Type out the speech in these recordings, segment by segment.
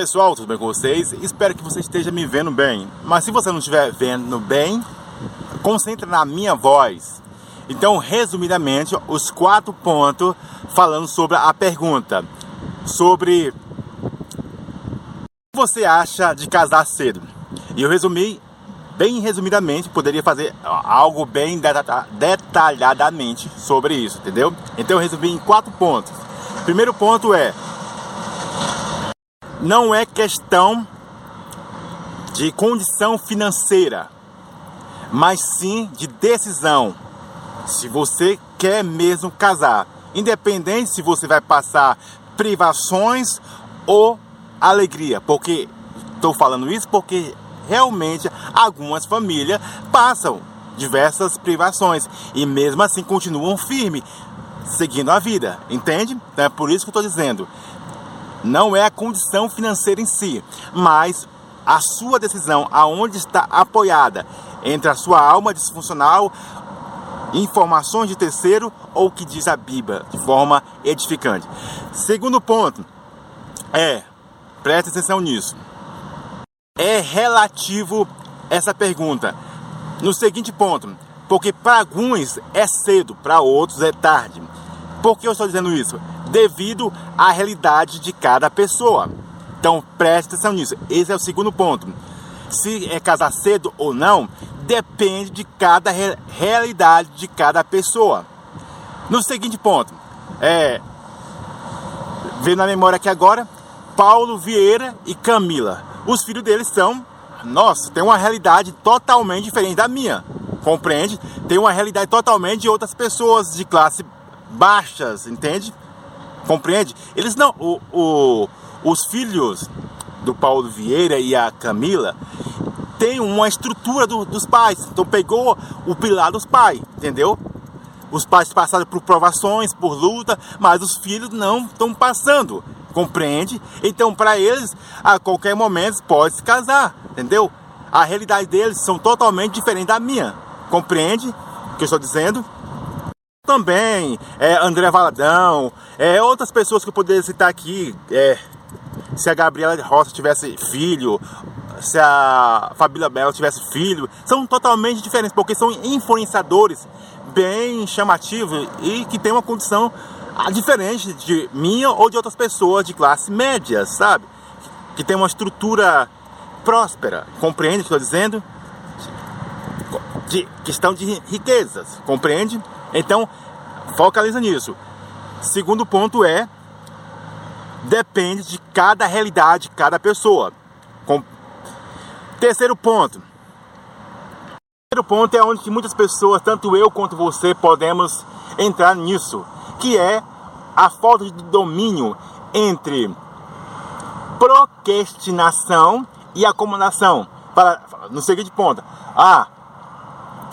Pessoal, tudo bem com vocês? Espero que você esteja me vendo bem. Mas se você não estiver vendo bem, concentre na minha voz. Então, resumidamente, os quatro pontos falando sobre a pergunta sobre o que você acha de casar cedo. E eu resumi bem resumidamente, poderia fazer algo bem detalhadamente sobre isso, entendeu? Então eu resumi em quatro pontos. Primeiro ponto é não é questão de condição financeira, mas sim de decisão. Se você quer mesmo casar, independente se você vai passar privações ou alegria, porque estou falando isso porque realmente algumas famílias passam diversas privações e mesmo assim continuam firmes, seguindo a vida, entende? Então é por isso que eu estou dizendo não é a condição financeira em si, mas a sua decisão, aonde está apoiada entre a sua alma disfuncional, informações de terceiro ou o que diz a Bíblia de forma edificante. Segundo ponto é, preste atenção nisso, é relativo essa pergunta no seguinte ponto, porque para alguns é cedo, para outros é tarde. Por que eu estou dizendo isso? Devido à realidade de cada pessoa. Então preste atenção nisso. Esse é o segundo ponto. Se é casar cedo ou não, depende de cada re realidade de cada pessoa. No seguinte ponto, é, vendo na memória aqui agora, Paulo Vieira e Camila. Os filhos deles são, nossa, tem uma realidade totalmente diferente da minha. Compreende? Tem uma realidade totalmente de outras pessoas de classe baixas, entende? Compreende? Eles não. O, o, os filhos do Paulo Vieira e a Camila têm uma estrutura do, dos pais. Então pegou o pilar dos pais, entendeu? Os pais passaram por provações, por luta, mas os filhos não estão passando. Compreende? Então, para eles, a qualquer momento pode se casar, entendeu? A realidade deles são totalmente diferente da minha. Compreende o que eu estou dizendo? Também, é, André Valadão, é, outras pessoas que eu poderia citar aqui, é, se a Gabriela Roça tivesse filho, se a Fabíola Bela tivesse filho, são totalmente diferentes, porque são influenciadores bem chamativos e que tem uma condição ah, diferente de minha ou de outras pessoas de classe média, sabe? Que tem uma estrutura próspera, compreende o que estou dizendo? De questão de riquezas, compreende? Então, focaliza nisso. Segundo ponto é depende de cada realidade, cada pessoa. Com... Terceiro ponto. Terceiro ponto é onde muitas pessoas, tanto eu quanto você, podemos entrar nisso, que é a falta de domínio entre procrastinação e acomodação. Para, no seguinte ponto, ah,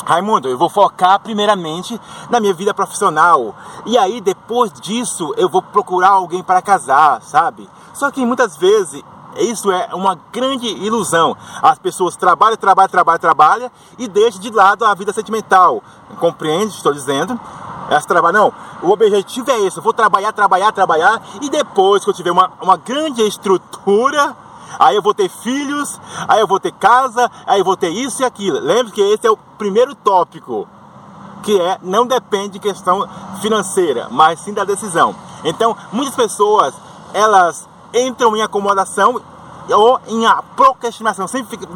Raimundo, eu vou focar primeiramente na minha vida profissional. E aí, depois disso, eu vou procurar alguém para casar, sabe? Só que muitas vezes isso é uma grande ilusão. As pessoas trabalham, trabalham, trabalham, trabalham e deixam de lado a vida sentimental. Compreende? Estou dizendo. Não, o objetivo é esse. Eu vou trabalhar, trabalhar, trabalhar e depois que eu tiver uma, uma grande estrutura aí eu vou ter filhos, aí eu vou ter casa, aí eu vou ter isso e aquilo. Lembre que esse é o primeiro tópico, que é não depende de questão financeira, mas sim da decisão. Então, muitas pessoas, elas entram em acomodação ou em procrastinação, sempre fica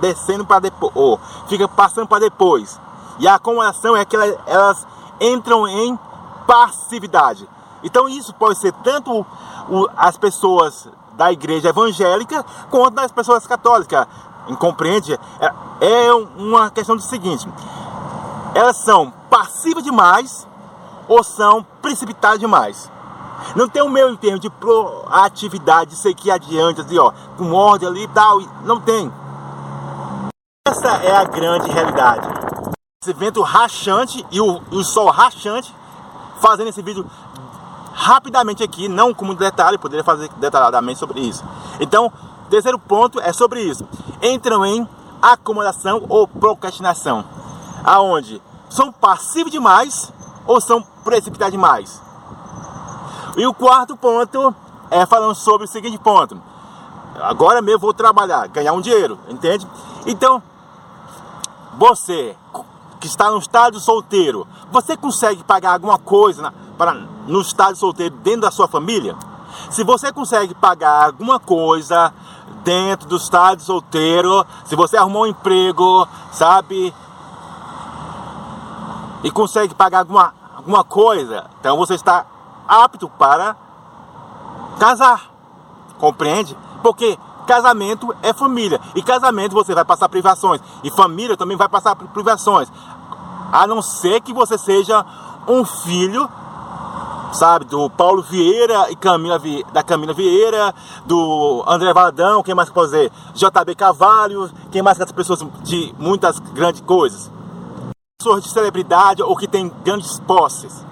descendo para depois, ou fica passando para depois. E a acomodação é que elas, entram em passividade. Então isso pode ser tanto as pessoas da igreja evangélica quanto das pessoas católicas. Compreende? É, é uma questão do seguinte: elas são passivas demais ou são precipitadas demais. Não tem o meu em termos de proatividade, de seguir adiante, assim, ó, com ordem ali e tal. Não tem. Essa é a grande realidade. Esse vento rachante e o, o sol rachante fazendo esse vídeo rapidamente aqui, não com muito detalhe, poderia fazer detalhadamente sobre isso. Então, terceiro ponto é sobre isso. Entram em acomodação ou procrastinação, aonde são passivos demais ou são precipitados demais. E o quarto ponto é falando sobre o seguinte ponto. agora mesmo vou trabalhar, ganhar um dinheiro, entende? Então, você que está no estádio solteiro, você consegue pagar alguma coisa na, para, no estádio solteiro dentro da sua família? Se você consegue pagar alguma coisa dentro do estádio solteiro, se você arrumou um emprego, sabe? E consegue pagar alguma, alguma coisa, então você está apto para casar. Compreende? Porque casamento é família. E casamento você vai passar privações. E família também vai passar privações. A não ser que você seja um filho, sabe, do Paulo Vieira e Camila da Camila Vieira, do André Valadão, quem mais que pode dizer? JB Cavalho, quem mais que as pessoas de muitas grandes coisas. Pessoas de celebridade ou que tem grandes posses.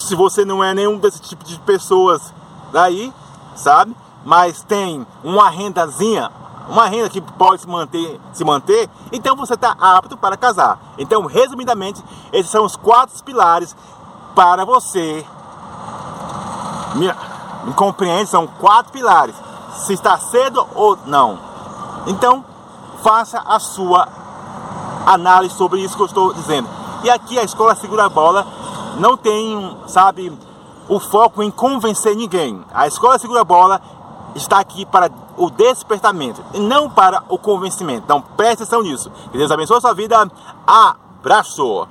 Se você não é nenhum desse tipo de pessoas daí, sabe? Mas tem uma rendazinha, uma renda que pode se manter, se manter, então você está apto para casar. Então, resumidamente, esses são os quatro pilares para você. Me, me compreende? São quatro pilares. Se está cedo ou não. Então, faça a sua análise sobre isso que eu estou dizendo. E aqui a escola segura a bola não tem, sabe, o foco em convencer ninguém. A escola segura a bola está aqui para o despertamento e não para o convencimento. Então preste atenção nisso. Que Deus abençoe a sua vida. Abraço!